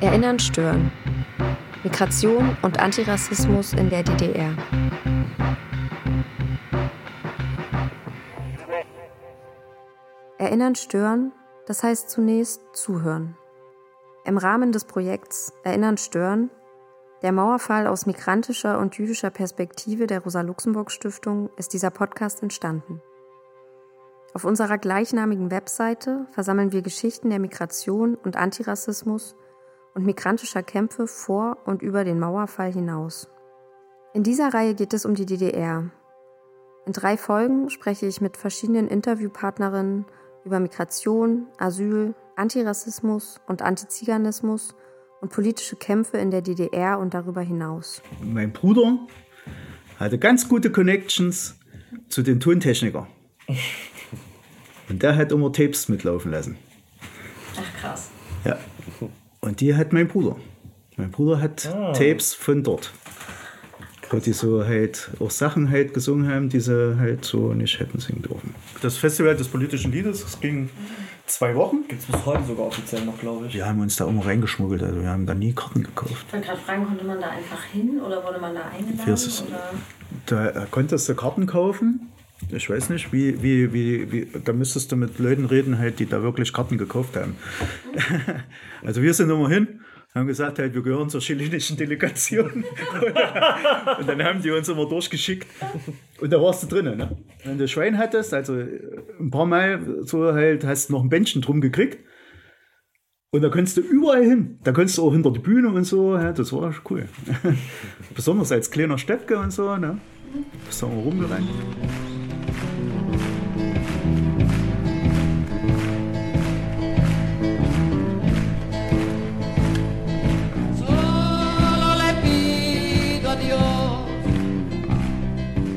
Erinnern stören. Migration und Antirassismus in der DDR. Erinnern stören, das heißt zunächst zuhören. Im Rahmen des Projekts Erinnern stören, der Mauerfall aus migrantischer und jüdischer Perspektive der Rosa-Luxemburg-Stiftung, ist dieser Podcast entstanden. Auf unserer gleichnamigen Webseite versammeln wir Geschichten der Migration und Antirassismus und migrantischer Kämpfe vor und über den Mauerfall hinaus. In dieser Reihe geht es um die DDR. In drei Folgen spreche ich mit verschiedenen Interviewpartnerinnen über Migration, Asyl, Antirassismus und Antiziganismus und politische Kämpfe in der DDR und darüber hinaus. Mein Bruder hatte ganz gute Connections zu den Tontechnikern. Und der hat immer Tapes mitlaufen lassen. Und die hat mein Bruder. Mein Bruder hat ah. Tapes von dort. Wo die so halt auch Sachen halt gesungen haben, die sie halt so nicht hätten singen dürfen. Das Festival des politischen Liedes, das ging zwei Wochen. Gibt es bis heute sogar offiziell noch, glaube ich. Wir haben uns da immer reingeschmuggelt, also wir haben da nie Karten gekauft. Ich wollte gerade fragen, konnte man da einfach hin oder wurde man da eingeladen? Ist, da konntest du Karten kaufen. Ich weiß nicht, wie, wie, wie, wie, da müsstest du mit Leuten reden, halt, die da wirklich Karten gekauft haben. also wir sind immer hin, haben gesagt, halt, wir gehören zur chilenischen Delegation. und dann haben die uns immer durchgeschickt. Und da warst du drinnen. Ne? Wenn du Schwein hattest, also ein paar Mal so halt, hast du noch ein Bändchen drum gekriegt. Und da konntest du überall hin. Da konntest du auch hinter die Bühne und so. Ja, das war cool. Besonders als kleiner Steppke und so. Ne? Bist du auch rumgerannt.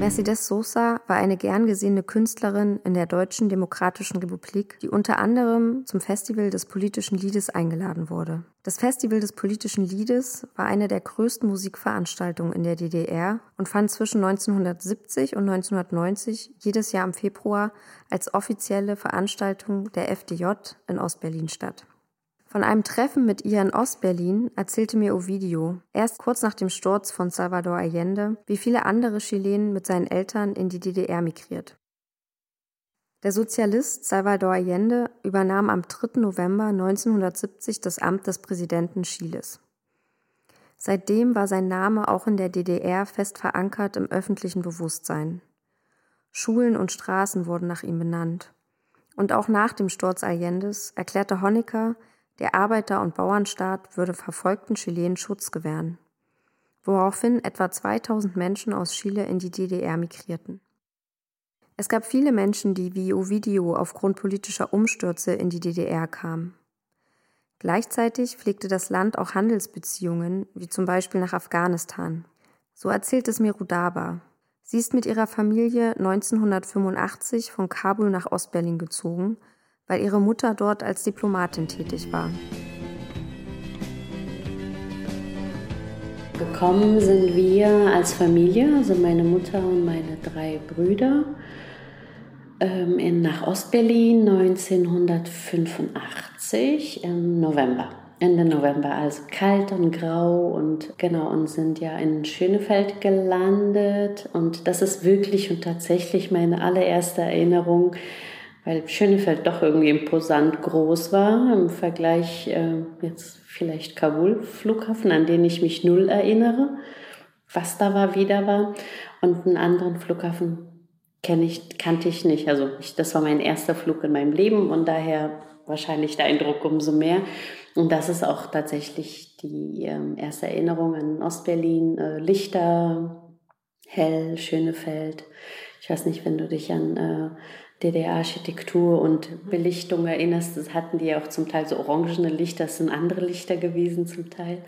Mercedes Sosa war eine gern gesehene Künstlerin in der Deutschen Demokratischen Republik, die unter anderem zum Festival des politischen Liedes eingeladen wurde. Das Festival des politischen Liedes war eine der größten Musikveranstaltungen in der DDR und fand zwischen 1970 und 1990 jedes Jahr im Februar als offizielle Veranstaltung der FDJ in Ostberlin statt. Von einem Treffen mit ihr in Ostberlin erzählte mir Ovidio, erst kurz nach dem Sturz von Salvador Allende, wie viele andere Chilenen mit seinen Eltern in die DDR migriert. Der Sozialist Salvador Allende übernahm am 3. November 1970 das Amt des Präsidenten Chiles. Seitdem war sein Name auch in der DDR fest verankert im öffentlichen Bewusstsein. Schulen und Straßen wurden nach ihm benannt. Und auch nach dem Sturz Allendes erklärte Honecker, der Arbeiter- und Bauernstaat würde verfolgten Chilenen Schutz gewähren, woraufhin etwa 2000 Menschen aus Chile in die DDR migrierten. Es gab viele Menschen, die wie Ovidio aufgrund politischer Umstürze in die DDR kamen. Gleichzeitig pflegte das Land auch Handelsbeziehungen, wie zum Beispiel nach Afghanistan. So erzählt es mir Rudaba. Sie ist mit ihrer Familie 1985 von Kabul nach Ostberlin gezogen weil ihre Mutter dort als Diplomatin tätig war. Gekommen sind wir als Familie, also meine Mutter und meine drei Brüder, ähm, in, nach Ostberlin 1985 im November. Ende November, also kalt und grau und genau, und sind ja in Schönefeld gelandet. Und das ist wirklich und tatsächlich meine allererste Erinnerung weil Schönefeld doch irgendwie imposant groß war im Vergleich äh, jetzt vielleicht Kabul Flughafen, an den ich mich null erinnere, was da war, wie da war und einen anderen Flughafen kenne ich, kannte ich nicht. Also ich, das war mein erster Flug in meinem Leben und daher wahrscheinlich der Eindruck umso mehr. Und das ist auch tatsächlich die äh, erste Erinnerung an Ostberlin, äh, Lichter, hell, Schönefeld. Ich weiß nicht, wenn du dich an äh, DDR-Architektur und Belichtung erinnerst, das hatten die ja auch zum Teil so orangene Lichter, das sind andere Lichter gewesen zum Teil.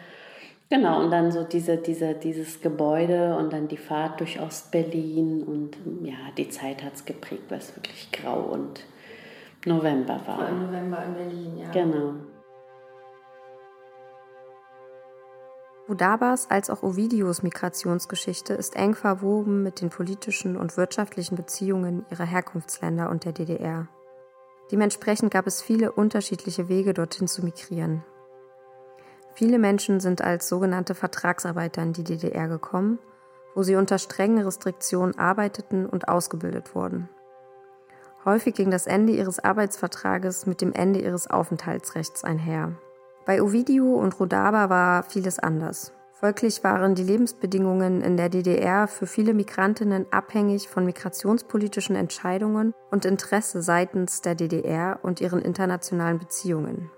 Genau, und dann so diese, diese, dieses Gebäude und dann die Fahrt durch Ostberlin und ja, die Zeit hat es geprägt, weil es wirklich grau und November war. Im November in Berlin, ja. Genau. Budabas als auch Ovidios Migrationsgeschichte ist eng verwoben mit den politischen und wirtschaftlichen Beziehungen ihrer Herkunftsländer und der DDR. Dementsprechend gab es viele unterschiedliche Wege, dorthin zu migrieren. Viele Menschen sind als sogenannte Vertragsarbeiter in die DDR gekommen, wo sie unter strengen Restriktionen arbeiteten und ausgebildet wurden. Häufig ging das Ende ihres Arbeitsvertrages mit dem Ende ihres Aufenthaltsrechts einher. Bei Ovidio und Rodaba war vieles anders. Folglich waren die Lebensbedingungen in der DDR für viele Migrantinnen abhängig von migrationspolitischen Entscheidungen und Interesse seitens der DDR und ihren internationalen Beziehungen.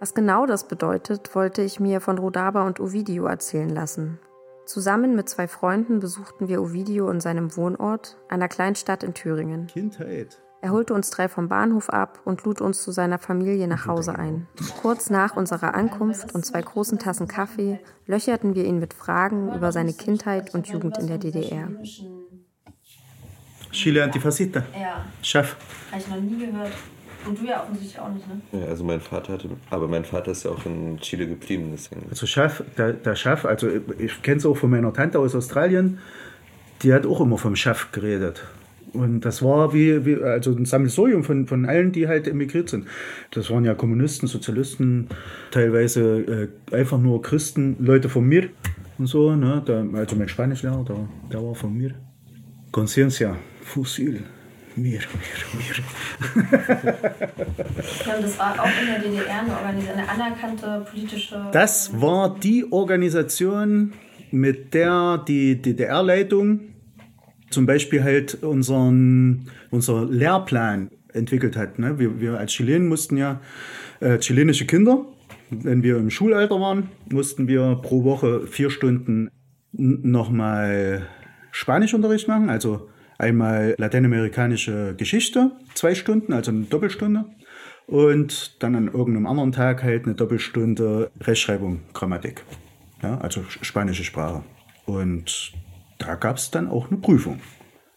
Was genau das bedeutet, wollte ich mir von Rodaba und Ovidio erzählen lassen. Zusammen mit zwei Freunden besuchten wir Ovidio in seinem Wohnort, einer Kleinstadt in Thüringen. Kindheit. Er holte uns drei vom Bahnhof ab und lud uns zu seiner Familie nach Hause ein. Kurz nach unserer Ankunft und zwei großen Tassen Kaffee löcherten wir ihn mit Fragen über seine Kindheit und Jugend in der DDR. Chile Antifascista. Ja, Chef. habe ich noch nie gehört. Und du ja offensichtlich auch nicht, ne? Ja, also mein Vater hatte, aber mein Vater ist ja auch in Chile geblieben, deswegen. Also Chef, der, der Chef, also ich kenne es auch von meiner Tante aus Australien, die hat auch immer vom Chef geredet. Und das war wie, wie also ein Sammelsurium von, von allen, die halt emigriert sind. Das waren ja Kommunisten, Sozialisten, teilweise äh, einfach nur Christen, Leute von mir und so. Ne? Der, also mein Spanischlehrer, der, der war von mir. Conciencia, Fusil, mir, mir, mir. Ja, und das war auch in der DDR eine, Organis eine anerkannte politische. Das war die Organisation, mit der die DDR-Leitung zum Beispiel halt unseren, unser Lehrplan entwickelt hat. Ne? Wir, wir als Chilenen mussten ja äh, chilenische Kinder, wenn wir im Schulalter waren, mussten wir pro Woche vier Stunden nochmal Spanischunterricht machen, also einmal lateinamerikanische Geschichte, zwei Stunden, also eine Doppelstunde. Und dann an irgendeinem anderen Tag halt eine Doppelstunde Rechtschreibung, Grammatik. Ja, also spanische Sprache. Und da gab es dann auch eine Prüfung.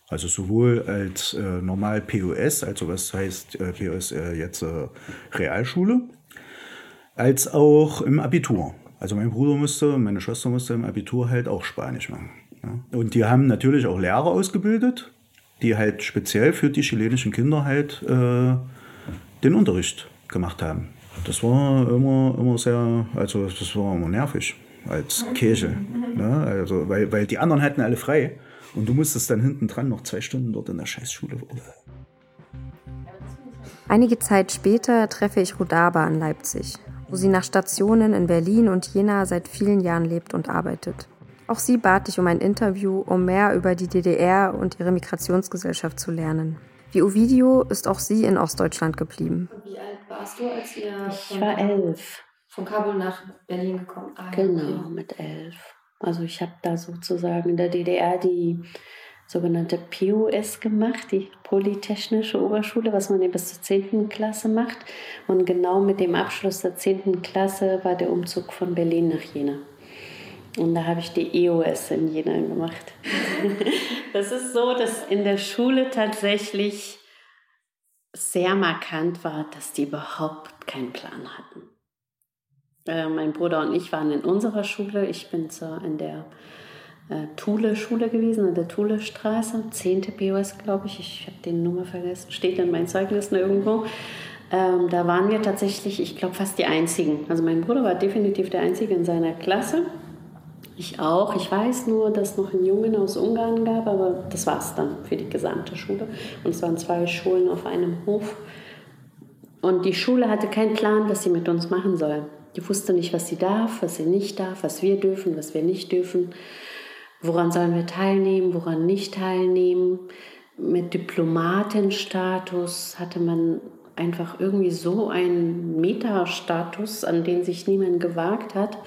Also sowohl als äh, normal POS, also was heißt äh, POS äh, jetzt äh, Realschule, als auch im Abitur. Also mein Bruder musste, meine Schwester musste im Abitur halt auch Spanisch machen. Ja. Und die haben natürlich auch Lehrer ausgebildet, die halt speziell für die chilenischen Kinder halt äh, den Unterricht gemacht haben. Das war immer, immer sehr, also das war immer nervig als Käse. Ne? Also, weil, weil die anderen hatten alle frei. Und du musstest dann hinten dran noch zwei Stunden dort in der Scheißschule. Einige Zeit später treffe ich Rudaba in Leipzig, wo sie nach Stationen in Berlin und Jena seit vielen Jahren lebt und arbeitet. Auch sie bat ich um ein Interview, um mehr über die DDR und ihre Migrationsgesellschaft zu lernen. Wie Ovidio ist auch sie in Ostdeutschland geblieben. Wie alt warst du, als ihr Ich war elf. Von Kabul nach Berlin gekommen ah, ja, Genau, okay. mit elf. Also ich habe da sozusagen in der DDR die sogenannte POS gemacht, die Polytechnische Oberschule, was man ja bis zur 10. Klasse macht. Und genau mit dem Abschluss der 10. Klasse war der Umzug von Berlin nach Jena. Und da habe ich die EOS in Jena gemacht. das ist so, dass in der Schule tatsächlich sehr markant war, dass die überhaupt keinen Plan hatten. Äh, mein Bruder und ich waren in unserer Schule. Ich bin zur, in der äh, Thule-Schule gewesen, in der Thule-Straße, 10. POS, glaube ich. Ich habe die Nummer vergessen, steht in meinen Zeugnissen irgendwo. Ähm, da waren wir tatsächlich, ich glaube, fast die Einzigen. Also mein Bruder war definitiv der Einzige in seiner Klasse. Ich auch. Ich weiß nur, dass es noch einen Jungen aus Ungarn gab, aber das war es dann für die gesamte Schule. Und es waren zwei Schulen auf einem Hof. Und die Schule hatte keinen Plan, was sie mit uns machen soll. Die wusste nicht, was sie darf, was sie nicht darf, was wir dürfen, was wir nicht dürfen. Woran sollen wir teilnehmen, woran nicht teilnehmen. Mit Diplomatenstatus hatte man einfach irgendwie so einen Metastatus, an den sich niemand gewagt hat.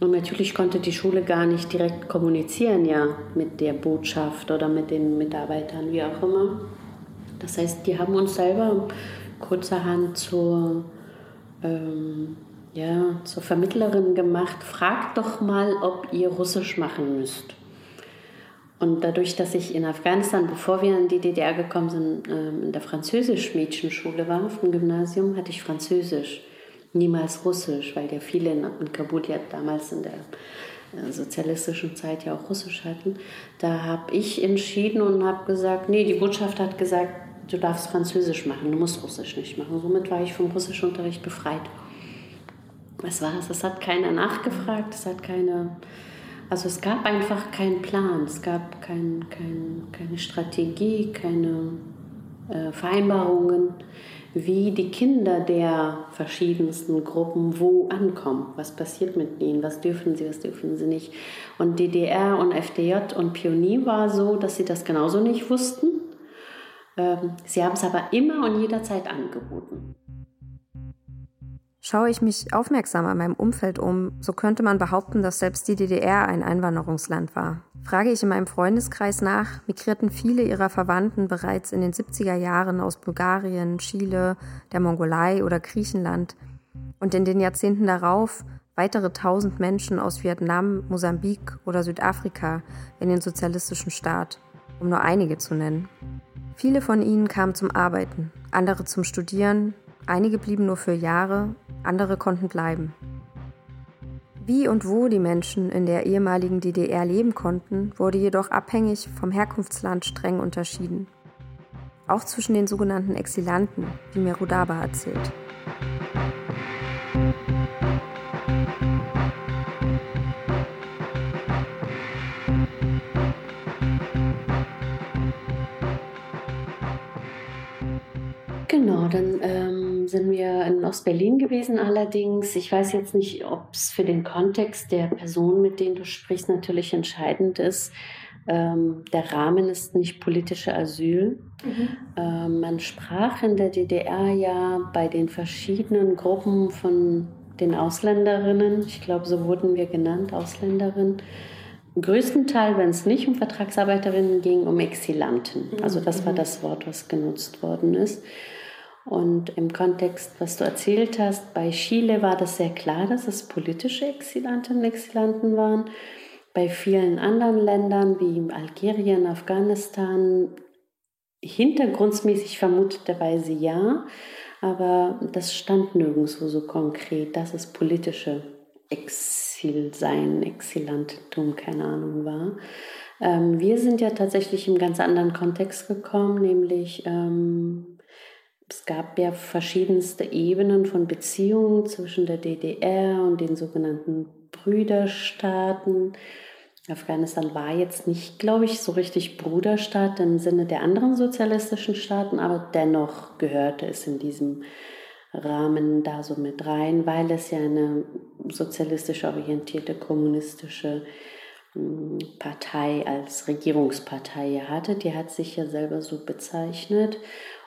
Und natürlich konnte die Schule gar nicht direkt kommunizieren, ja, mit der Botschaft oder mit den Mitarbeitern, wie auch immer. Das heißt, die haben uns selber kurzerhand zur, ähm, ja, zur Vermittlerin gemacht. Fragt doch mal, ob ihr Russisch machen müsst. Und dadurch, dass ich in Afghanistan, bevor wir in die DDR gekommen sind, ähm, in der Französisch-Mädchenschule war, auf dem Gymnasium, hatte ich Französisch niemals Russisch, weil ja viele in, Kabul ja damals in der äh, sozialistischen Zeit ja auch Russisch hatten. Da habe ich entschieden und habe gesagt, nee, die Botschaft hat gesagt, du darfst Französisch machen, du musst Russisch nicht machen. Somit war ich vom Russischunterricht befreit. Was war es? Es hat keiner nachgefragt, es hat keine, also es gab einfach keinen Plan, es gab kein, kein, keine Strategie, keine äh, Vereinbarungen, wie die Kinder der verschiedensten Gruppen wo ankommen. Was passiert mit ihnen? Was dürfen sie, was dürfen sie nicht? Und DDR und FDJ und Pionier war so, dass sie das genauso nicht wussten. Ähm, sie haben es aber immer und jederzeit angeboten. Schaue ich mich aufmerksam an meinem Umfeld um, so könnte man behaupten, dass selbst die DDR ein Einwanderungsland war. Frage ich in meinem Freundeskreis nach, migrierten viele ihrer Verwandten bereits in den 70er Jahren aus Bulgarien, Chile, der Mongolei oder Griechenland und in den Jahrzehnten darauf weitere tausend Menschen aus Vietnam, Mosambik oder Südafrika in den sozialistischen Staat, um nur einige zu nennen. Viele von ihnen kamen zum Arbeiten, andere zum Studieren, einige blieben nur für Jahre, andere konnten bleiben. Wie und wo die Menschen in der ehemaligen DDR leben konnten, wurde jedoch abhängig vom Herkunftsland streng unterschieden. Auch zwischen den sogenannten Exilanten, wie mir Rudaba erzählt. Genau, dann ähm, sind wir in Ostberlin gewesen allerdings. Ich weiß jetzt nicht, ob es für den Kontext der Person, mit denen du sprichst, natürlich entscheidend ist. Ähm, der Rahmen ist nicht politische Asyl. Mhm. Ähm, man sprach in der DDR ja bei den verschiedenen Gruppen von den Ausländerinnen, ich glaube, so wurden wir genannt, Ausländerinnen, im größten Teil, wenn es nicht um Vertragsarbeiterinnen ging, um Exilanten. Also das war mhm. das Wort, was genutzt worden ist. Und im Kontext, was du erzählt hast, bei Chile war das sehr klar, dass es politische Exilantinnen und Exilanten waren. Bei vielen anderen Ländern wie Algerien, Afghanistan, hintergrundsmäßig vermuteterweise ja, aber das stand nirgendwo so konkret, dass es politische Exil sein, Exilantentum, keine Ahnung war. Ähm, wir sind ja tatsächlich im ganz anderen Kontext gekommen, nämlich ähm, es gab ja verschiedenste Ebenen von Beziehungen zwischen der DDR und den sogenannten Brüderstaaten. Afghanistan war jetzt nicht, glaube ich, so richtig Bruderstaat im Sinne der anderen sozialistischen Staaten, aber dennoch gehörte es in diesem Rahmen da so mit rein, weil es ja eine sozialistisch orientierte kommunistische hm, Partei als Regierungspartei hatte. Die hat sich ja selber so bezeichnet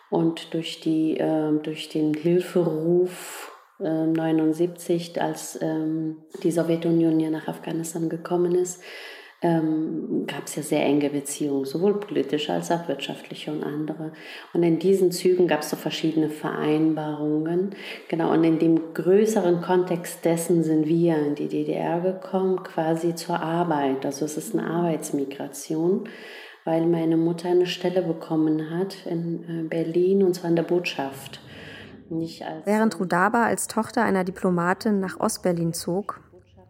und durch, die, äh, durch den Hilferuf äh, 79, als ähm, die Sowjetunion ja nach Afghanistan gekommen ist, ähm, gab es ja sehr enge Beziehungen, sowohl politische als auch wirtschaftliche und andere. Und in diesen Zügen gab es so verschiedene Vereinbarungen. Genau, und in dem größeren Kontext dessen sind wir in die DDR gekommen, quasi zur Arbeit. Also es ist eine Arbeitsmigration weil meine Mutter eine Stelle bekommen hat in äh, Berlin und zwar in der Botschaft. Während Rudaba als Tochter einer Diplomatin nach Ostberlin zog,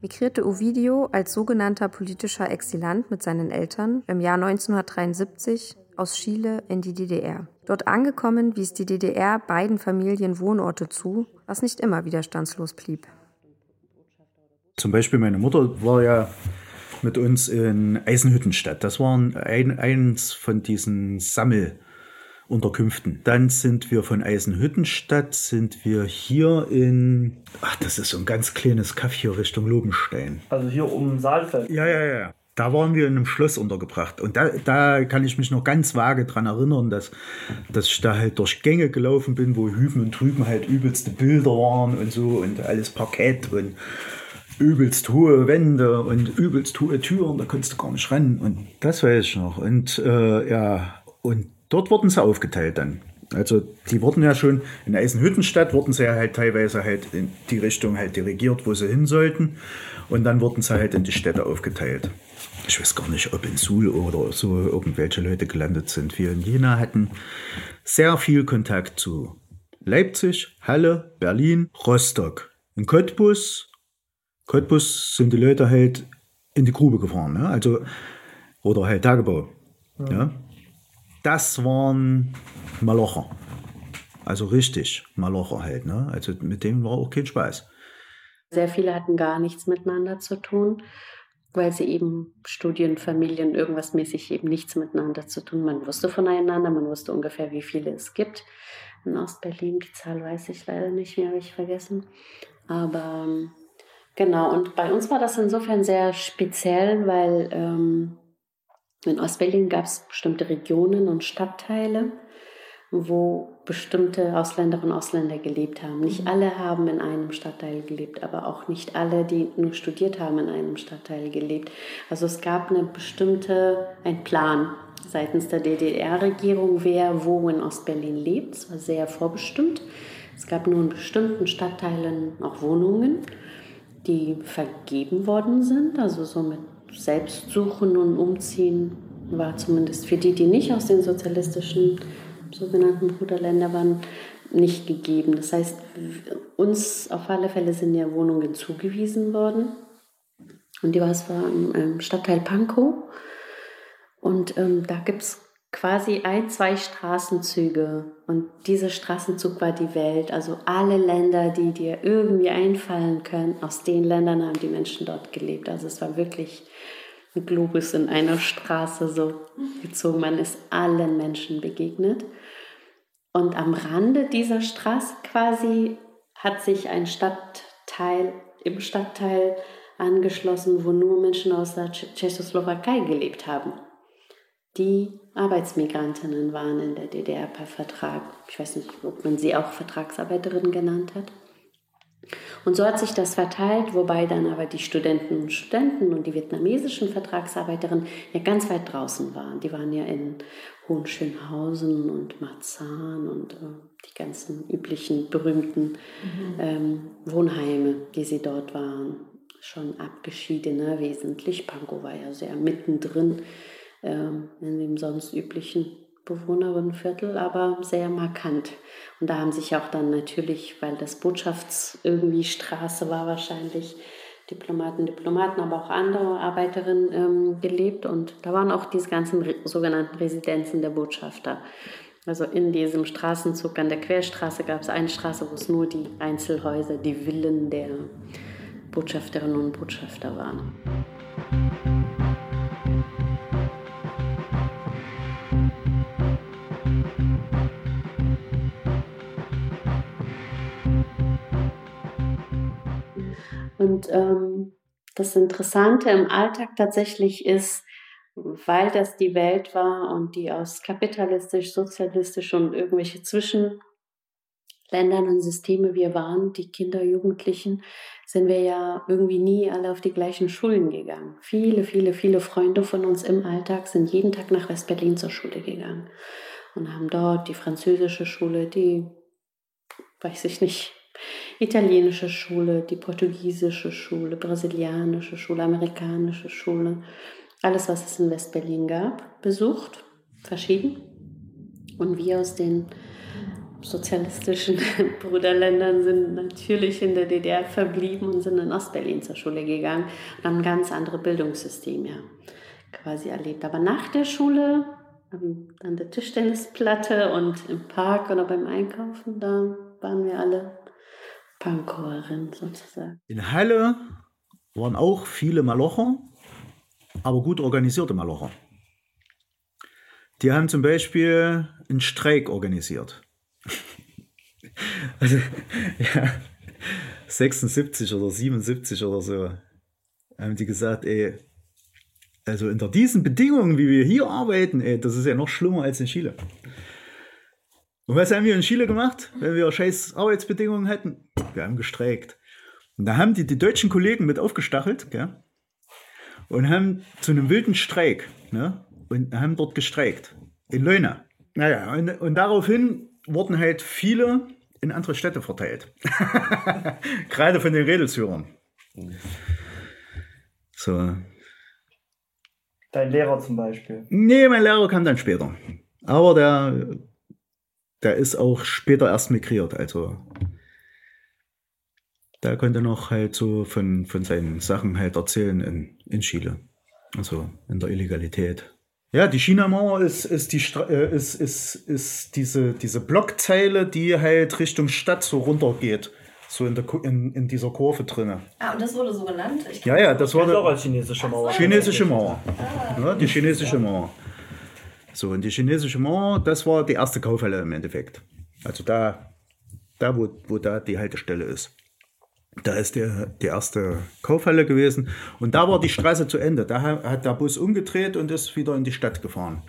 migrierte Ovidio als sogenannter politischer Exilant mit seinen Eltern im Jahr 1973 aus Chile in die DDR. Dort angekommen wies die DDR beiden Familien Wohnorte zu, was nicht immer widerstandslos blieb. Zum Beispiel meine Mutter war ja mit uns in Eisenhüttenstadt. Das war ein, eins von diesen Sammelunterkünften. Dann sind wir von Eisenhüttenstadt, sind wir hier in, ach, das ist so ein ganz kleines Kaff hier Richtung Lobenstein. Also hier um Saalfeld. Ja, ja, ja. Da waren wir in einem Schloss untergebracht. Und da, da kann ich mich noch ganz vage dran erinnern, dass, dass ich da halt durch Gänge gelaufen bin, wo hüben und drüben halt übelste Bilder waren und so und alles Parkett und übelst hohe Wände und übelst hohe Türen, da konntest du gar nicht rennen. Und das weiß ich noch. Und äh, ja, und dort wurden sie aufgeteilt dann. Also die wurden ja schon in Eisenhüttenstadt wurden sie ja halt teilweise halt in die Richtung halt dirigiert, wo sie hin sollten. Und dann wurden sie halt in die Städte aufgeteilt. Ich weiß gar nicht, ob in Suhl oder so irgendwelche Leute gelandet sind. Wir in Jena hatten sehr viel Kontakt zu Leipzig, Halle, Berlin, Rostock. In Cottbus Cottbus sind die Leute halt in die Grube gefahren, ne? also, oder halt Tagebau. Ja. ja. Das waren Malocher. Also richtig Malocher halt. Ne? Also mit denen war auch kein Spaß. Sehr viele hatten gar nichts miteinander zu tun, weil sie eben Studien, Familien, irgendwas mäßig eben nichts miteinander zu tun. Man wusste voneinander, man wusste ungefähr, wie viele es gibt. In Ostberlin, die Zahl weiß ich leider nicht mehr, habe ich vergessen. Aber ähm, genau, und bei uns war das insofern sehr speziell, weil ähm, in Ostberlin gab es bestimmte Regionen und Stadtteile, wo bestimmte Ausländerinnen und Ausländer gelebt haben. Nicht mhm. alle haben in einem Stadtteil gelebt, aber auch nicht alle, die nur studiert haben, in einem Stadtteil gelebt. Also es gab eine bestimmte, ein Plan seitens der DDR-Regierung, wer wo in Ostberlin lebt. Es war sehr vorbestimmt. Es gab nur in bestimmten Stadtteilen auch Wohnungen, die vergeben worden sind, also so mit Selbstsuchen und Umziehen war zumindest für die, die nicht aus den sozialistischen sogenannten Bruderländern waren, nicht gegeben. Das heißt, uns auf alle Fälle sind ja Wohnungen zugewiesen worden. Und die war es war im Stadtteil Pankow. Und ähm, da gibt es quasi ein, zwei Straßenzüge. Und dieser Straßenzug war die Welt. Also alle Länder, die dir irgendwie einfallen können, aus den Ländern haben die Menschen dort gelebt. Also es war wirklich ein Globus in einer Straße so gezogen. Man ist allen Menschen begegnet. Und am Rande dieser Straße quasi hat sich ein Stadtteil im Stadtteil angeschlossen, wo nur Menschen aus der Tschechoslowakei gelebt haben. Die Arbeitsmigrantinnen waren in der DDR per Vertrag. Ich weiß nicht, ob man sie auch Vertragsarbeiterinnen genannt hat. Und so hat sich das verteilt, wobei dann aber die Studenten und Studenten und die vietnamesischen Vertragsarbeiterinnen ja ganz weit draußen waren. Die waren ja in Hohenschönhausen und Marzahn und äh, die ganzen üblichen berühmten mhm. ähm, Wohnheime, die sie dort waren, schon abgeschiedene wesentlich. Pankow war ja sehr mittendrin in dem sonst üblichen Bewohnerinnenviertel, aber sehr markant. Und da haben sich auch dann natürlich, weil das Botschafts irgendwie Straße war wahrscheinlich, Diplomaten, Diplomaten, aber auch andere Arbeiterinnen ähm, gelebt. Und da waren auch diese ganzen re sogenannten Residenzen der Botschafter. Also in diesem Straßenzug an der Querstraße gab es eine Straße, wo es nur die Einzelhäuser, die Villen der Botschafterinnen und Botschafter waren. Und ähm, das Interessante im Alltag tatsächlich ist, weil das die Welt war und die aus kapitalistisch, sozialistisch und irgendwelche Zwischenländern und Systeme wir waren, die Kinder, Jugendlichen, sind wir ja irgendwie nie alle auf die gleichen Schulen gegangen. Viele, viele, viele Freunde von uns im Alltag sind jeden Tag nach West-Berlin zur Schule gegangen und haben dort die französische Schule, die, weiß ich nicht, italienische Schule, die portugiesische Schule, brasilianische Schule, amerikanische Schule, alles, was es in Westberlin gab, besucht, verschieden. Und wir aus den sozialistischen Bruderländern sind natürlich in der DDR verblieben und sind in Ostberlin zur Schule gegangen und haben ganz anderes Bildungssystem ja quasi erlebt. Aber nach der Schule, an der Tischtennisplatte und im Park oder beim Einkaufen, da waren wir alle Pankowerin sozusagen. In Halle waren auch viele Malocher, aber gut organisierte Malocher. Die haben zum Beispiel einen Streik organisiert. also, ja, 76 oder 77 oder so haben die gesagt, ey, also unter diesen Bedingungen, wie wir hier arbeiten, ey, das ist ja noch schlimmer als in Chile. Und was haben wir in Chile gemacht, wenn wir scheiß Arbeitsbedingungen hätten? Wir haben gestreikt. Und da haben die die deutschen Kollegen mit aufgestachelt gell? und haben zu einem wilden Streik ne? und haben dort gestreikt. In Leuna. Naja, und, und daraufhin wurden halt viele in andere Städte verteilt. Gerade von den Redelsführern. So. Dein Lehrer zum Beispiel? Nee, mein Lehrer kam dann später. Aber der der ist auch später erst migriert. Also der konnte noch halt so von, von seinen Sachen halt erzählen in, in Chile. Also in der Illegalität. Ja, die China-Mauer ist, ist, die, äh, ist, ist, ist diese, diese Blockzeile, die halt Richtung Stadt so runtergeht. so in, der, in, in dieser Kurve drinne. Ah, und das wurde so genannt? Ich Ja, ja, das war Das auch als chinesische Mauer. chinesische Mauer. Ja, die chinesische Mauer. So, und die chinesische Mauer, das war die erste Kaufhalle im Endeffekt. Also da, da wo, wo da die Haltestelle ist. Da ist der, die erste Kaufhalle gewesen. Und da war die Straße zu Ende. Da ha- hat der Bus umgedreht und ist wieder in die Stadt gefahren.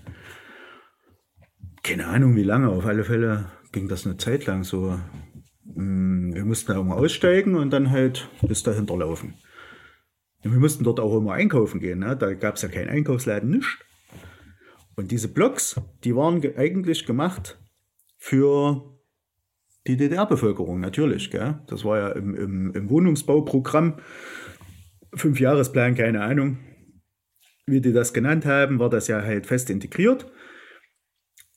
Keine Ahnung, wie lange. Auf alle Fälle ging das eine Zeit lang so. Mm, Wir mussten da immer aussteigen und dann halt bis dahinter laufen. Wir mussten dort auch immer einkaufen gehen. Ne? Da gab es ja keinen Einkaufsladen, nichts. Und diese Blocks, die waren ge eigentlich gemacht für die DDR-Bevölkerung, natürlich. Gell? Das war ja im, im, im Wohnungsbauprogramm, Fünfjahresplan, keine Ahnung, wie die das genannt haben, war das ja halt fest integriert.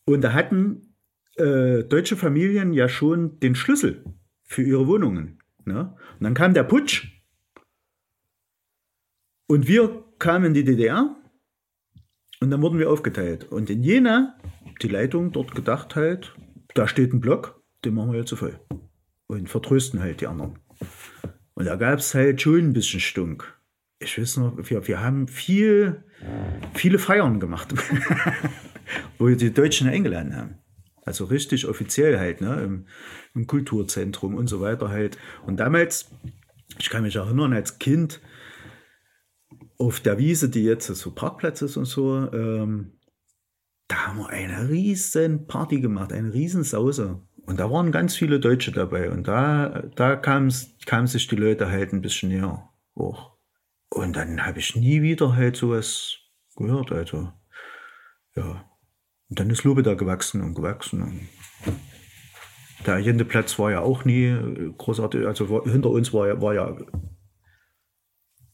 Und da hatten äh, deutsche Familien ja schon den Schlüssel für ihre Wohnungen. Ne? Und dann kam der Putsch und wir kamen in die DDR und dann wurden wir aufgeteilt. Und in Jena, die Leitung dort gedacht halt, da steht ein Block, den machen wir jetzt zu voll. Und vertrösten halt die anderen. Und da gab es halt schon ein bisschen Stunk. Ich weiß noch, wir, wir haben viel, viele Feiern gemacht, wo wir die Deutschen eingeladen haben. Also richtig offiziell halt, ne? Im, im Kulturzentrum und so weiter halt. Und damals, ich kann mich erinnern, als Kind, auf der Wiese, die jetzt so Parkplatz ist und so, ähm, da haben wir eine riesen Party gemacht, eine riesen Sause. Und da waren ganz viele Deutsche dabei. Und da, da kamen sich die Leute halt ein bisschen näher hoch. Und dann habe ich nie wieder halt sowas gehört. Also, ja. Und dann ist Lobe da gewachsen und gewachsen. Und der Allendeplatz war ja auch nie äh, großartig. Also hinter uns war ja, war ja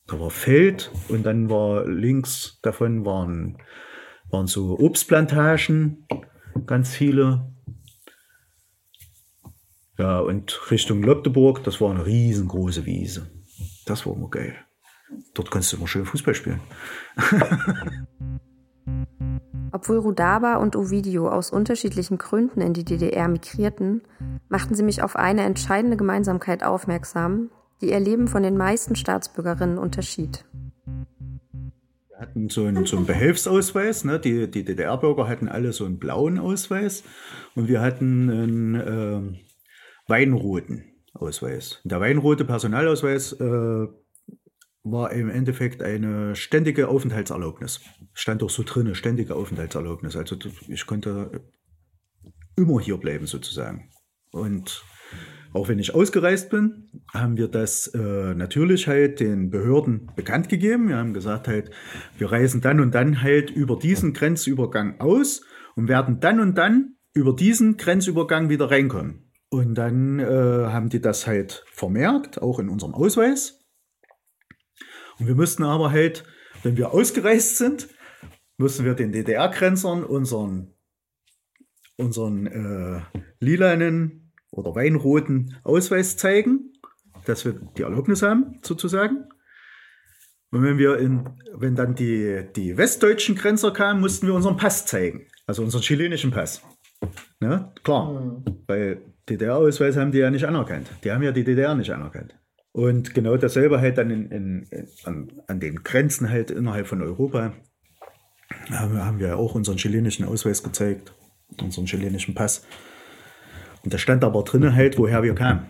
da war Feld und dann war links davon waren, waren so Obstplantagen, ganz viele. Ja, und Richtung Lobdeburg, das war eine riesengroße Wiese. Das war immer geil. Dort konntest du immer schön Fußball spielen. Obwohl Rudaba und Ovidio aus unterschiedlichen Gründen in die DDR migrierten, machten sie mich auf eine entscheidende Gemeinsamkeit aufmerksam, die ihr Leben von den meisten Staatsbürgerinnen unterschied. Wir hatten so einen, so einen Behelfsausweis. Ne? Die, die DDR-Bürger hatten alle so einen blauen Ausweis und wir hatten einen ähm, weinroten Ausweis. Der weinrote Personalausweis äh, war im Endeffekt eine ständige Aufenthaltserlaubnis. Stand auch so drin, ständige Aufenthaltserlaubnis. Also ich konnte immer hier bleiben sozusagen. Und auch wenn ich ausgereist bin, haben wir das äh, natürlich halt den Behörden bekannt gegeben. Wir haben gesagt halt, wir reisen dann und dann halt über diesen Grenzübergang aus und werden dann und dann über diesen Grenzübergang wieder reinkommen. Und dann äh, haben die das halt vermerkt, auch in unserem Ausweis. Und wir mussten aber halt, wenn wir ausgereist sind, mussten wir den DDR-Grenzern unseren, unseren äh, lilanen oder weinroten Ausweis zeigen, dass wir die Erlaubnis haben, sozusagen. Und wenn wir in, wenn dann die, die westdeutschen Grenzer kamen, mussten wir unseren Pass zeigen, also unseren chilenischen Pass. Ne? Klar, weil DDR-Ausweis haben die ja nicht anerkannt. Die haben ja die DDR nicht anerkannt. Und genau dasselbe halt dann in, in, in, an, an den Grenzen halt innerhalb von Europa haben, wir- haben wir auch unseren chilenischen Ausweis gezeigt, unseren chilenischen Pass. Und da stand aber drinnen halt, woher wir kamen.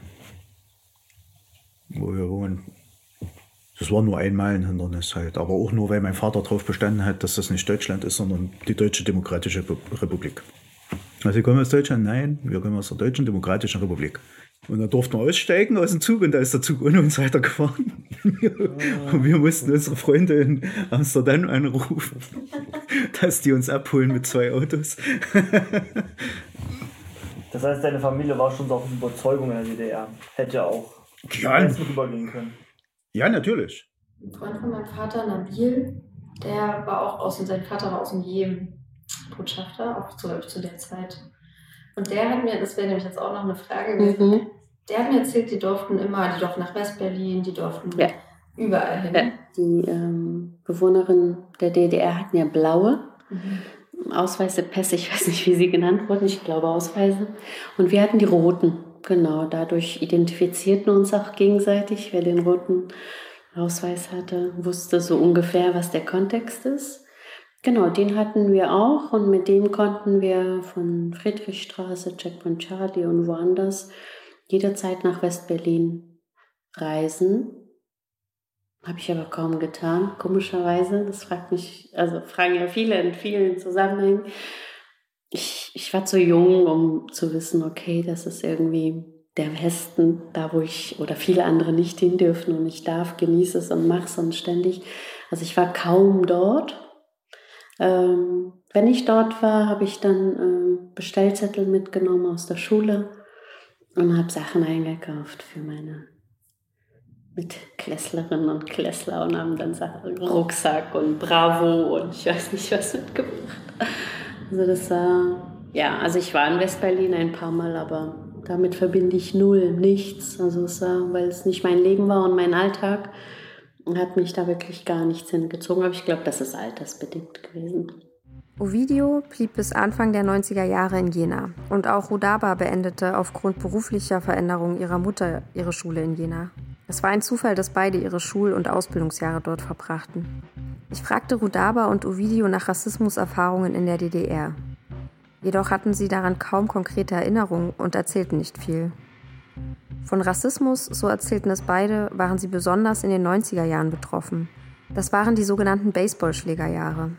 Wo wir wohnen. Das war nur einmal ein Hindernis halt, aber auch nur, weil mein Vater darauf bestanden hat, dass das nicht Deutschland ist, sondern die Deutsche Demokratische Republik. Also, Sie kommen aus Deutschland? Nein, wir kommen aus der Deutschen Demokratischen Republik. Und dann durften wir aussteigen aus dem Zug und da ist der Zug ohne uns weitergefahren. und wir mussten unsere Freunde in Amsterdam anrufen, dass die uns abholen mit zwei Autos. Das heißt, deine Familie war schon so auf Überzeugung in der DDR. Hätte auch Ja, rübergehen können. ja natürlich. Ein Freund von meinem Vater, Nabil, der war auch aus, sein Vater war aus dem Jemen Botschafter, auch zu, zu der Zeit. Und der hat mir, das wäre nämlich jetzt auch noch eine Frage gewesen, Mhm. der hat mir erzählt, die durften immer, die durften nach West-Berlin, die durften Ja. überall hin. Ja. Die ähm, Bewohnerinnen der DDR hatten ja blaue Mhm. Ausweise, Pässe, ich weiß nicht, wie sie genannt wurden, ich glaube Ausweise. Und wir hatten die roten. genau, dadurch identifizierten uns auch gegenseitig. Wer den roten Ausweis hatte, wusste so ungefähr, was der Kontext ist. Genau, den hatten wir auch und mit dem konnten wir von Friedrichstraße, Checkpoint Charlie und woanders jederzeit nach West-Berlin reisen. Habe ich aber kaum getan, komischerweise. Das fragt mich, also fragen ja viele in vielen Zusammenhängen. Ich, ich war zu jung, um zu wissen, okay, das ist irgendwie der Westen, da wo ich oder viele andere nicht hin dürfen und ich darf, genieße es und mache es und ständig. Also ich war kaum dort. Ähm, wenn ich dort war, habe ich dann ähm, Bestellzettel mitgenommen aus der Schule und habe Sachen eingekauft für meine mit Klässlerinnen und Klässler und haben dann Rucksack und Bravo und ich weiß nicht was mitgebracht. Also das war, ja, also ich war in Westberlin ein paar Mal, aber damit verbinde ich null, nichts. Also es war, weil es nicht mein Leben war und mein Alltag, hat mich da wirklich gar nichts hingezogen. Aber ich glaube, das ist altersbedingt gewesen. Ovidio blieb bis Anfang der 90er Jahre in Jena und auch Rudaba beendete aufgrund beruflicher Veränderungen ihrer Mutter ihre Schule in Jena. Es war ein Zufall, dass beide ihre Schul- und Ausbildungsjahre dort verbrachten. Ich fragte Rudaba und Ovidio nach Rassismuserfahrungen in der DDR. Jedoch hatten sie daran kaum konkrete Erinnerungen und erzählten nicht viel. Von Rassismus, so erzählten es beide, waren sie besonders in den 90er Jahren betroffen. Das waren die sogenannten Baseballschlägerjahre.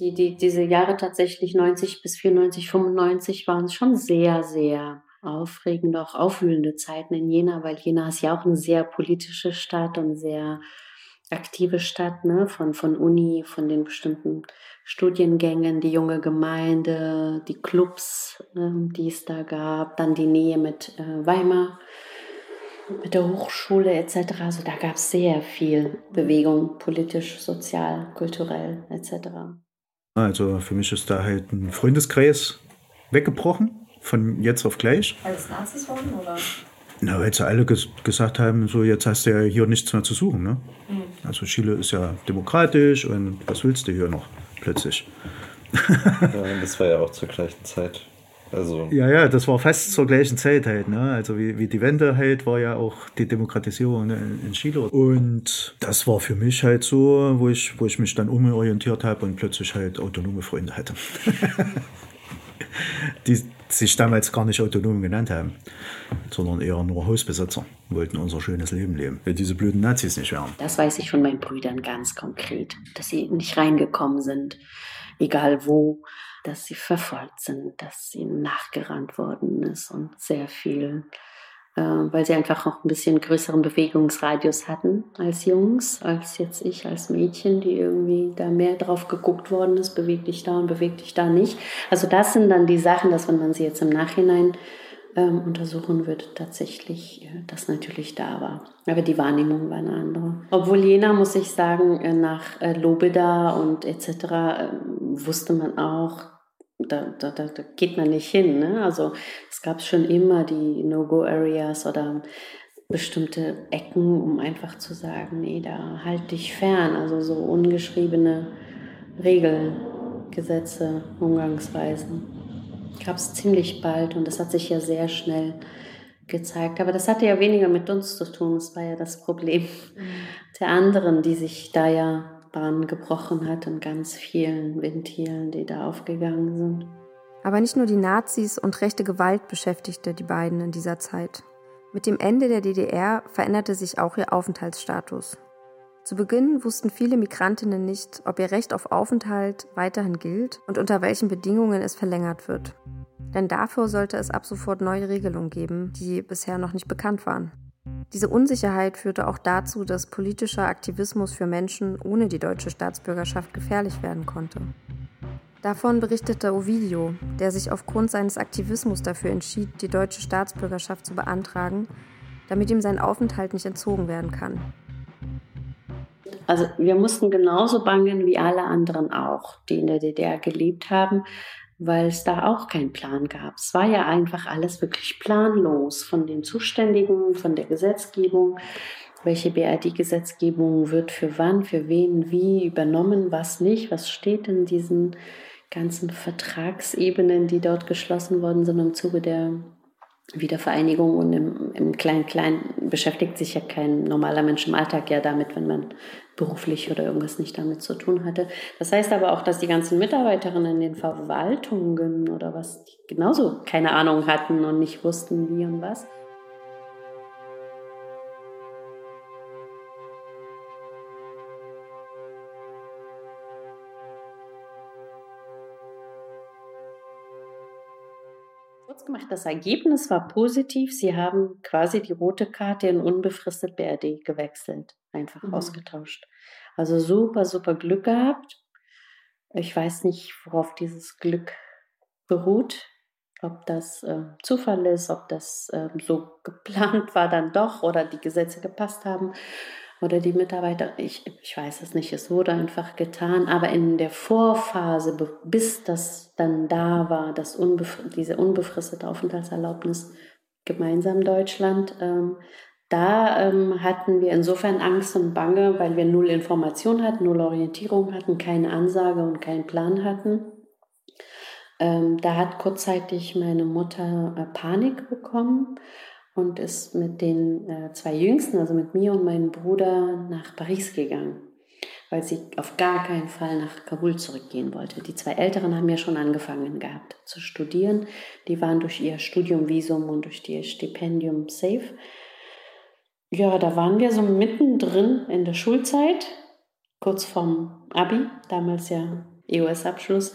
Die, die, diese Jahre tatsächlich 90 bis 94, 95 waren schon sehr, sehr aufregende, auch aufwühlende Zeiten in Jena, weil Jena ist ja auch eine sehr politische Stadt und sehr aktive Stadt, ne? von, von Uni, von den bestimmten Studiengängen, die junge Gemeinde, die Clubs, ne, die es da gab, dann die Nähe mit äh, Weimar, mit der Hochschule etc. Also da gab es sehr viel Bewegung, politisch, sozial, kulturell etc. Also für mich ist da halt ein Freundeskreis weggebrochen von jetzt auf gleich. Als Nazis waren oder? Na, weil sie alle ges gesagt haben, so jetzt hast du ja hier nichts mehr zu suchen. Ne? Mhm. Also Chile ist ja demokratisch und was willst du hier noch plötzlich? ja, das war ja auch zur gleichen Zeit. Also ja, ja, das war fast zur gleichen Zeit halt. Ne? Also wie, wie die Wende halt war ja auch die Demokratisierung ne, in Chile. Und das war für mich halt so, wo ich, wo ich mich dann umorientiert habe und plötzlich halt autonome Freunde hatte. die sich damals gar nicht autonom genannt haben, sondern eher nur Hausbesitzer, wollten unser schönes Leben leben, weil diese blöden Nazis nicht wären. Das weiß ich von meinen Brüdern ganz konkret, dass sie nicht reingekommen sind, egal wo, dass sie verfolgt sind, dass ihnen nachgerannt worden ist und sehr viel äh, weil sie einfach auch ein bisschen größeren Bewegungsradius hatten als Jungs, als jetzt ich als Mädchen, die irgendwie da mehr drauf geguckt worden ist, beweg dich da und beweg dich da nicht. Also das sind dann die Sachen, dass wenn man sie jetzt im Nachhinein ähm, untersuchen würde, tatsächlich äh, das natürlich da war. Aber die Wahrnehmung war eine andere. Obwohl Jena, muss ich sagen, äh, nach äh, Lobeda und etc. Äh, wusste man auch, da, da, da, da geht man nicht hin. Ne? Also es gab schon immer die No-Go-Areas oder bestimmte Ecken, um einfach zu sagen, nee, da halt dich fern. Also so ungeschriebene Regeln, Gesetze, Umgangsweisen. Gab es ziemlich bald und das hat sich ja sehr schnell gezeigt. Aber das hatte ja weniger mit uns zu tun. Das war ja das Problem mhm. der anderen, die sich da ja Bahn gebrochen hat in ganz vielen Ventilen, die da aufgegangen sind. Aber nicht nur die Nazis und rechte Gewalt beschäftigte die beiden in dieser Zeit. Mit dem Ende der DDR veränderte sich auch ihr Aufenthaltsstatus. Zu Beginn wussten viele Migrantinnen nicht, ob ihr Recht auf Aufenthalt weiterhin gilt und unter welchen Bedingungen es verlängert wird. Denn dafür sollte es ab sofort neue Regelungen geben, die bisher noch nicht bekannt waren. Diese Unsicherheit führte auch dazu, dass politischer Aktivismus für Menschen ohne die deutsche Staatsbürgerschaft gefährlich werden konnte. Davon berichtete Ovidio, der sich aufgrund seines Aktivismus dafür entschied, die deutsche Staatsbürgerschaft zu beantragen, damit ihm sein Aufenthalt nicht entzogen werden kann. Also wir mussten genauso bangen wie alle anderen auch, die in der DDR gelebt haben, weil es da auch keinen Plan gab. Es war ja einfach alles wirklich planlos von den Zuständigen, von der Gesetzgebung. Welche BRD-Gesetzgebung wird für wann, für wen, wie übernommen, was nicht, was steht in diesen ganzen Vertragsebenen, die dort geschlossen worden sind im Zuge der Wiedervereinigung und im, im Klein-Klein beschäftigt sich ja kein normaler Mensch im Alltag ja damit, wenn man beruflich oder irgendwas nicht damit zu tun hatte. Das heißt aber auch, dass die ganzen Mitarbeiterinnen in den Verwaltungen oder was genauso keine Ahnung hatten und nicht wussten, wie und was. Gemacht, das Ergebnis war positiv. Sie haben quasi die rote Karte in unbefristet BRD gewechselt, einfach mhm. ausgetauscht. Also super, super Glück gehabt. Ich weiß nicht, worauf dieses Glück beruht. Ob das äh, Zufall ist, ob das äh, so geplant war dann doch oder die Gesetze gepasst haben oder die Mitarbeiter, ich, ich weiß es nicht, es wurde einfach getan, aber in der Vorphase, bis das dann da war, das unbefr diese unbefristete Aufenthaltserlaubnis gemeinsam Deutschland, ähm, da ähm, hatten wir insofern Angst und Bange, weil wir null Information hatten, null Orientierung hatten, keine Ansage und keinen Plan hatten. Ähm, da hat kurzzeitig meine Mutter äh, Panik bekommen und ist mit den äh, zwei Jüngsten, also mit mir und meinem Bruder, nach Paris gegangen, weil sie auf gar keinen Fall nach Kabul zurückgehen wollte. Die zwei Älteren haben ja schon angefangen gehabt zu studieren. Die waren durch ihr Studiumvisum und durch ihr Stipendium safe. Ja, da waren wir so mittendrin in der Schulzeit, kurz vorm Abi, damals ja EOS-Abschluss.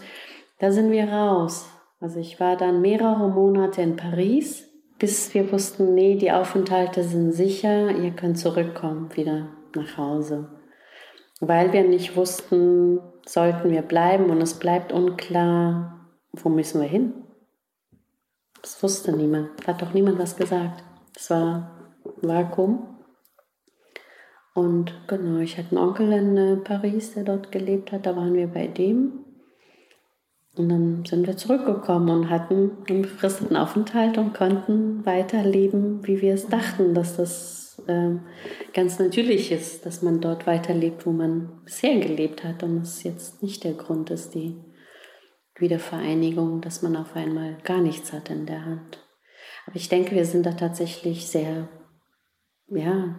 Da sind wir raus. Also ich war dann mehrere Monate in Paris bis wir wussten, nee, die Aufenthalte sind sicher, ihr könnt zurückkommen wieder nach Hause. Weil wir nicht wussten, sollten wir bleiben und es bleibt unklar, wo müssen wir hin. Das wusste niemand, hat doch niemand was gesagt. Es war Vakuum. Und genau, ich hatte einen Onkel in äh, Paris, der dort gelebt hat, da waren wir bei dem. Und dann sind wir zurückgekommen und hatten einen befristeten Aufenthalt und konnten weiterleben, wie wir es dachten, dass das äh, ganz natürlich ist, dass man dort weiterlebt, wo man bisher gelebt hat und es jetzt nicht der Grund ist, die Wiedervereinigung, dass man auf einmal gar nichts hat in der Hand. Aber ich denke, wir sind da tatsächlich sehr, ja,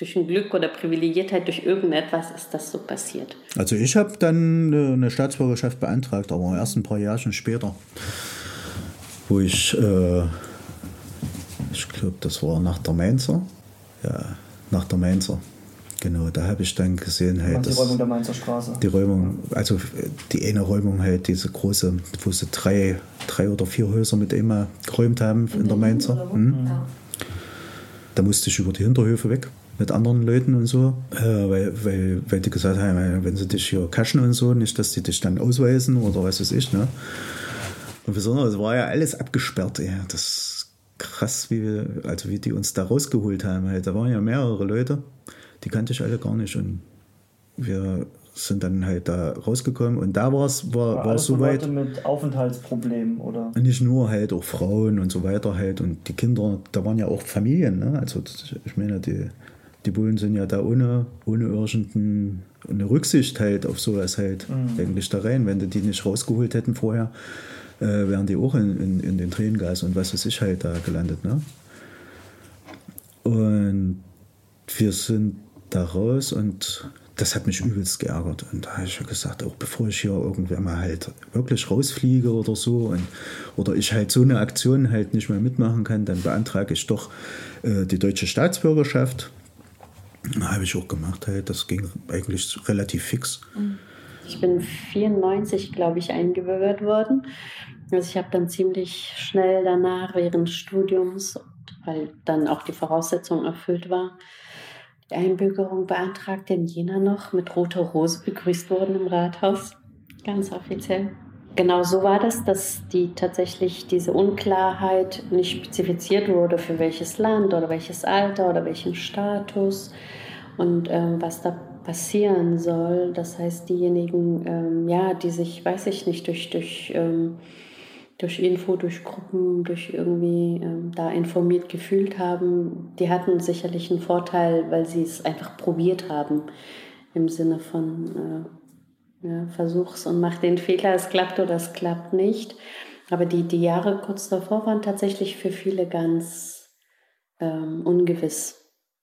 durch ein Glück oder Privilegiertheit, durch irgendetwas ist das so passiert. Also ich habe dann eine Staatsbürgerschaft beantragt, aber erst ein paar Jahre später, wo ich, äh, ich glaube, das war nach der Mainzer, ja, nach der Mainzer. Genau, da habe ich dann gesehen, halt, die Räumung der Mainzer Straße. Die Räumung, also die eine Räumung halt, diese große, wo sie drei, drei oder vier Häuser mit immer geräumt haben in, in der Mainzer. Mhm. Ja. Da musste ich über die Hinterhöfe weg mit anderen Leuten und so, äh, weil, weil, weil die gesagt haben, wenn sie dich hier kaschen und so, nicht, dass die dich dann ausweisen oder was weiß ich. Ne? Und besonders, es war ja alles abgesperrt. Ey. Das krass, wie, wir, also wie die uns da rausgeholt haben. Halt. Da waren ja mehrere Leute, die kannte ich alle gar nicht. Und wir sind dann halt da rausgekommen und da war's, war es war, war es soweit. Leute mit Aufenthaltsproblemen oder? Nicht nur halt, auch Frauen und so weiter halt und die Kinder, da waren ja auch Familien, ne? Also ich meine, die, die Bullen sind ja da ohne, ohne irgendeine Rücksicht halt auf sowas halt mhm. eigentlich da rein. Wenn die die nicht rausgeholt hätten vorher, äh, wären die auch in, in, in, den Tränengas und was weiß ich halt da gelandet. Ne? Und wir sind da raus und das hat mich übelst geärgert. Und da habe ich gesagt, auch bevor ich hier irgendwann mal halt wirklich rausfliege oder so und, oder ich halt so eine Aktion halt nicht mehr mitmachen kann, dann beantrage ich doch äh, die deutsche Staatsbürgerschaft habe ich auch gemacht, halt. das ging eigentlich relativ fix. Ich bin 94, glaube ich, eingebürgert worden. Also ich habe dann ziemlich schnell danach, während Studiums, weil dann auch die Voraussetzung erfüllt war, die Einbürgerung beantragt, in Jena noch mit roter Rose begrüßt worden im Rathaus, ganz offiziell. Genau so war das, dass die tatsächlich diese Unklarheit nicht spezifiziert wurde, für welches Land oder welches Alter oder welchen Status und ähm, was da passieren soll. Das heißt, diejenigen, ähm, ja, die sich, weiß ich nicht, durch, durch, ähm, durch Info, durch Gruppen, durch irgendwie ähm, da informiert gefühlt haben, die hatten sicherlich einen Vorteil, weil sie es einfach probiert haben im Sinne von äh, ja, versuch's und mach den Fehler, es klappt oder es klappt nicht. Aber die, die Jahre kurz davor waren tatsächlich für viele ganz ähm, ungewiss,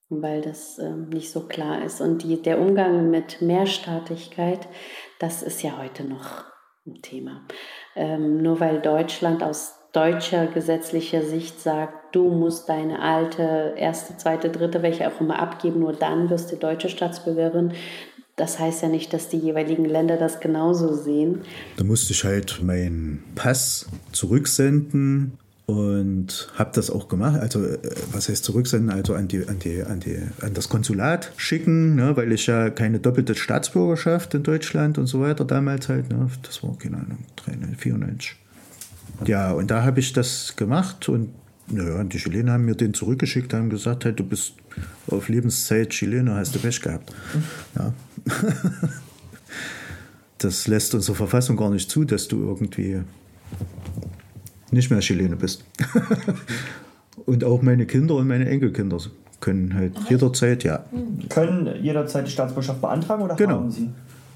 weil das ähm, nicht so klar ist. Und die, der Umgang mit Mehrstaatlichkeit, das ist ja heute noch ein Thema. Ähm, nur weil Deutschland aus deutscher gesetzlicher Sicht sagt, du musst deine alte, erste, zweite, dritte, welche auch immer abgeben, nur dann wirst du deutsche Staatsbürgerin. Das heißt ja nicht, dass die jeweiligen Länder das genauso sehen. Da musste ich halt meinen Pass zurücksenden und habe das auch gemacht. Also äh, was heißt zurücksenden? Also an die an die an die an das Konsulat schicken, ne? weil ich ja keine doppelte Staatsbürgerschaft in Deutschland und so weiter damals halt. Ne? Das war keine Ahnung 94. Ja, und da habe ich das gemacht und ja, die Chilenen haben mir den zurückgeschickt, haben gesagt, hey, du bist auf Lebenszeit Chilener, hast du Pech gehabt. Ja. Das lässt unsere Verfassung gar nicht zu, dass du irgendwie nicht mehr Chilene bist. und auch meine Kinder und meine Enkelkinder können halt jederzeit, ja. Können jederzeit die Staatsbürgerschaft beantragen oder Genau. haben sie?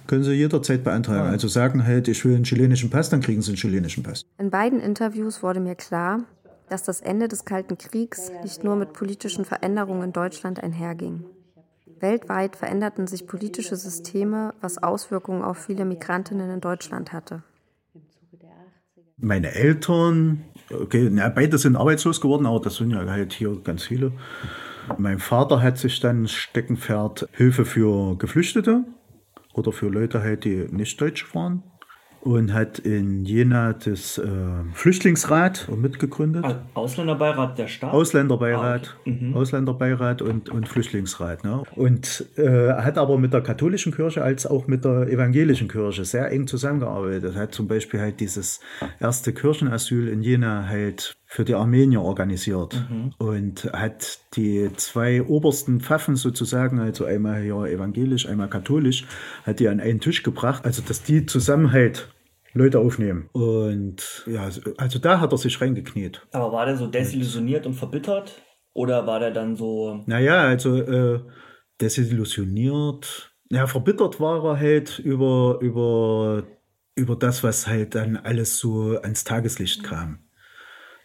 Können sie jederzeit beantragen. Also sagen halt, ich will einen chilenischen Pass, dann kriegen sie einen chilenischen Pass. In beiden Interviews wurde mir klar, dass das Ende des Kalten Kriegs nicht nur mit politischen Veränderungen in Deutschland einherging. Weltweit veränderten sich politische Systeme, was Auswirkungen auf viele Migrantinnen in Deutschland hatte. Meine Eltern, okay, na, beide sind arbeitslos geworden, aber das sind ja halt hier ganz viele. Mein Vater hat sich dann Steckenpferd Hilfe für Geflüchtete oder für Leute halt, die nicht Deutsch waren und hat in Jena das äh, Flüchtlingsrat mitgegründet. Ausländerbeirat der Stadt? Ausländerbeirat, Ah, okay. Mhm. Ausländerbeirat und, und Flüchtlingsrat. Ne? Und äh, hat aber mit der katholischen Kirche als auch mit der evangelischen Kirche sehr eng zusammengearbeitet. Hat zum Beispiel halt dieses erste Kirchenasyl in Jena halt für die Armenier organisiert und hat die zwei obersten Pfaffen sozusagen, also einmal hier evangelisch, einmal katholisch, hat die an einen Tisch gebracht, also dass die zusammen halt Leute aufnehmen. Und ja, also da hat er sich reingekniet. Aber war der so desillusioniert und verbittert? Oder war der dann so. Naja, also äh, desillusioniert. Ja, verbittert war er halt über, über, über das, was halt dann alles so ans Tageslicht kam.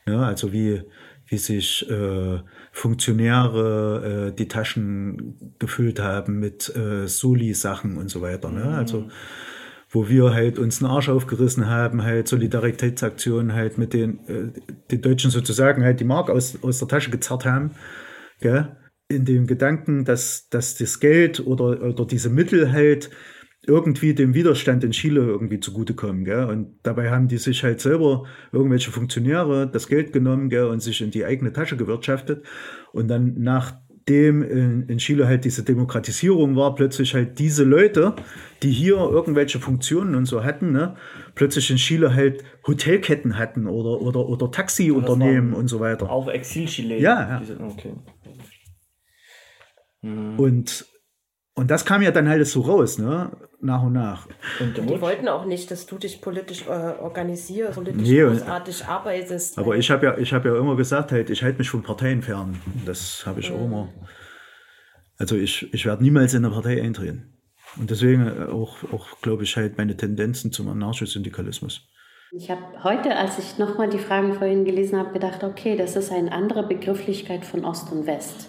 Ja, also wie, wie sich äh, Funktionäre äh, die Taschen gefüllt haben mit äh, Soli-Sachen und so weiter. Ne? Also wo wir halt uns den Arsch aufgerissen haben, halt Solidaritätsaktionen halt mit den, äh, den Deutschen sozusagen halt die Mark aus, aus der Tasche gezerrt haben, gell? in dem Gedanken, dass, dass das Geld oder, oder diese Mittel halt irgendwie dem Widerstand in Chile irgendwie zugutekommen. Gell? Und dabei haben die sich halt selber irgendwelche Funktionäre das Geld genommen gell? und sich in die eigene Tasche gewirtschaftet. Und dann nachdem in, in Chile halt diese Demokratisierung war, plötzlich halt diese Leute, die hier irgendwelche Funktionen und so hatten, ne? plötzlich in Chile halt Hotelketten hatten oder, oder, oder Taxiunternehmen und so weiter. Auch Exil-Chilenen? Ja, ja. Okay. Und, und das kam ja dann halt so raus, ne? Nach und nach. Und Die wollten auch nicht, dass du dich politisch äh, organisierst, politisch Nee, und- großartig arbeitest. Aber ich habe ja, ich habe ja immer gesagt, halt, ich halte mich von Parteien fern. Das habe ich auch immer. Also ich, ich werde niemals in eine Partei eintreten. Und deswegen auch, auch glaube ich, halt meine Tendenzen zum Anarchosyndikalismus. Ich habe heute, als ich nochmal die Fragen vorhin gelesen habe, gedacht, okay, das ist eine andere Begrifflichkeit von Ost und West.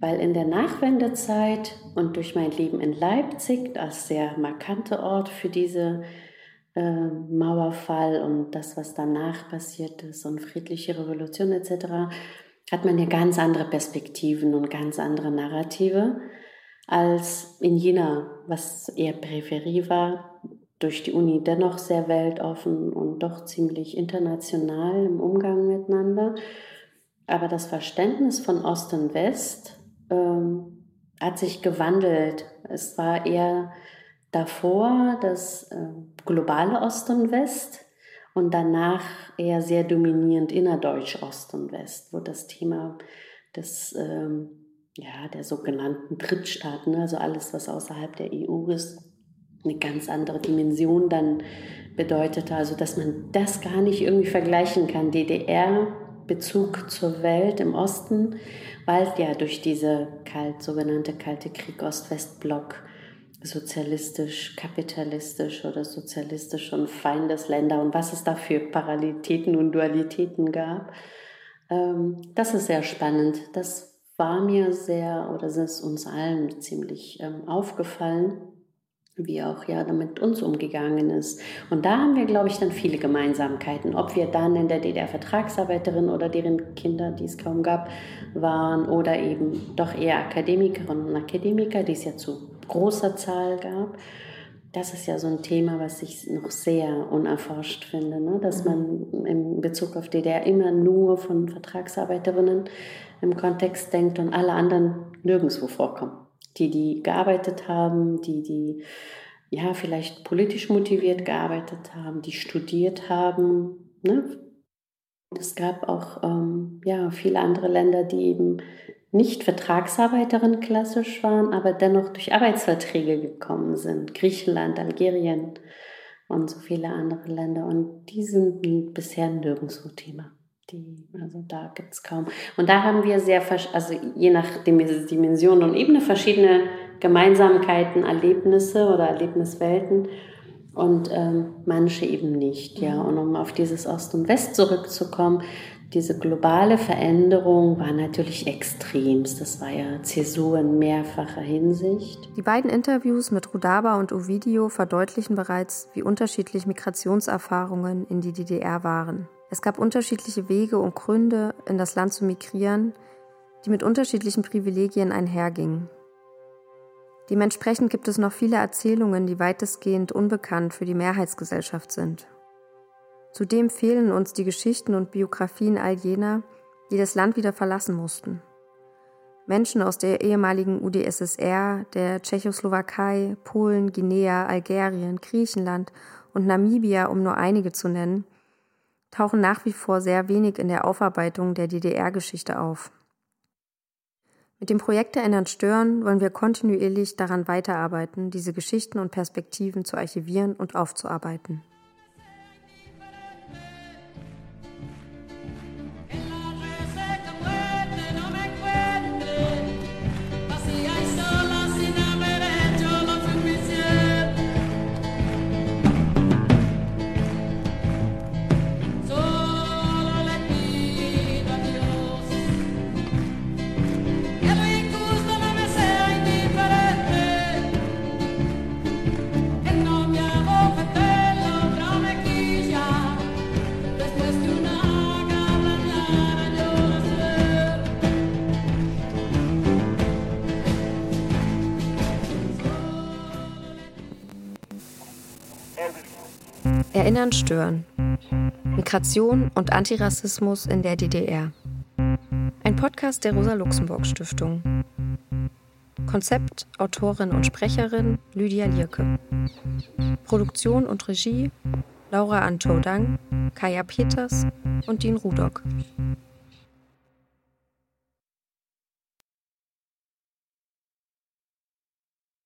Weil in der Nachwendezeit und durch mein Leben in Leipzig als sehr markanter Ort für diese äh, Mauerfall und das, was danach passiert ist und friedliche Revolution etc., hat man ja ganz andere Perspektiven und ganz andere Narrative als in Jena, was eher Peripherie war, durch die Uni dennoch sehr weltoffen und doch ziemlich international im Umgang miteinander. Aber das Verständnis von Ost und West ähm, hat sich gewandelt. Es war eher davor das äh, globale Ost und West und danach eher sehr dominierend innerdeutsch Ost und West, wo das Thema des, ähm, ja, der sogenannten Drittstaaten, also alles, was außerhalb der EU ist, eine ganz andere Dimension dann bedeutete. Also, dass man das gar nicht irgendwie vergleichen kann. DDR, Bezug zur Welt im Osten, weil ja durch diese kalt, sogenannte Kalte Krieg Ost-West-Block sozialistisch, kapitalistisch oder sozialistisch und Feindesländer und was es da für Parallelitäten und Dualitäten gab. Ähm, das ist sehr spannend. Das war mir sehr, oder es ist uns allen ziemlich ähm, aufgefallen, wie auch ja damit uns umgegangen ist. Und da haben wir, glaube ich, dann viele Gemeinsamkeiten. Ob wir dann in der DDR Vertragsarbeiterin oder deren Kinder, die es kaum gab, waren oder eben doch eher Akademikerinnen und Akademiker, die es ja zu großer Zahl gab. Das ist ja so ein Thema, was ich noch sehr unerforscht finde, ne? dass man in Bezug auf DDR immer nur von Vertragsarbeiterinnen im Kontext denkt und alle anderen nirgendwo vorkommen. Die, die gearbeitet haben, die, die ja vielleicht politisch motiviert gearbeitet haben, die studiert haben. Ne? Es gab auch ähm, ja, viele andere Länder, die eben nicht Vertragsarbeiterin klassisch waren, aber dennoch durch Arbeitsverträge gekommen sind. Griechenland, Algerien und so viele andere Länder. Und die sind bisher nirgendwo Thema. Die, also da gibt es kaum. Und da haben wir sehr, also je nach Dimension und Ebene verschiedene Gemeinsamkeiten, Erlebnisse oder Erlebniswelten und ähm, manche eben nicht. Ja, und um auf dieses Ost und West zurückzukommen, diese globale Veränderung war natürlich extremst. Das war ja Zäsur in mehrfacher Hinsicht. Die beiden Interviews mit Rudaba und Ovidio verdeutlichen bereits, wie unterschiedlich Migrationserfahrungen in die DDR waren. Es gab unterschiedliche Wege und Gründe, in das Land zu migrieren, die mit unterschiedlichen Privilegien einhergingen. Dementsprechend gibt es noch viele Erzählungen, die weitestgehend unbekannt für die Mehrheitsgesellschaft sind. Zudem fehlen uns die Geschichten und Biografien all jener, die das Land wieder verlassen mussten. Menschen aus der ehemaligen UdSSR, der Tschechoslowakei, Polen, Guinea, Algerien, Griechenland und Namibia, um nur einige zu nennen, tauchen nach wie vor sehr wenig in der Aufarbeitung der DDR-Geschichte auf. Mit dem Projekt Erinnern Stören wollen wir kontinuierlich daran weiterarbeiten, diese Geschichten und Perspektiven zu archivieren und aufzuarbeiten. Erinnern stören. Migration und Antirassismus in der DDR. Ein Podcast der Rosa-Luxemburg-Stiftung. Konzept, Autorin und Sprecherin Lydia Lierke. Produktion und Regie Laura Antodang, Kaya Peters und Dean Rudok.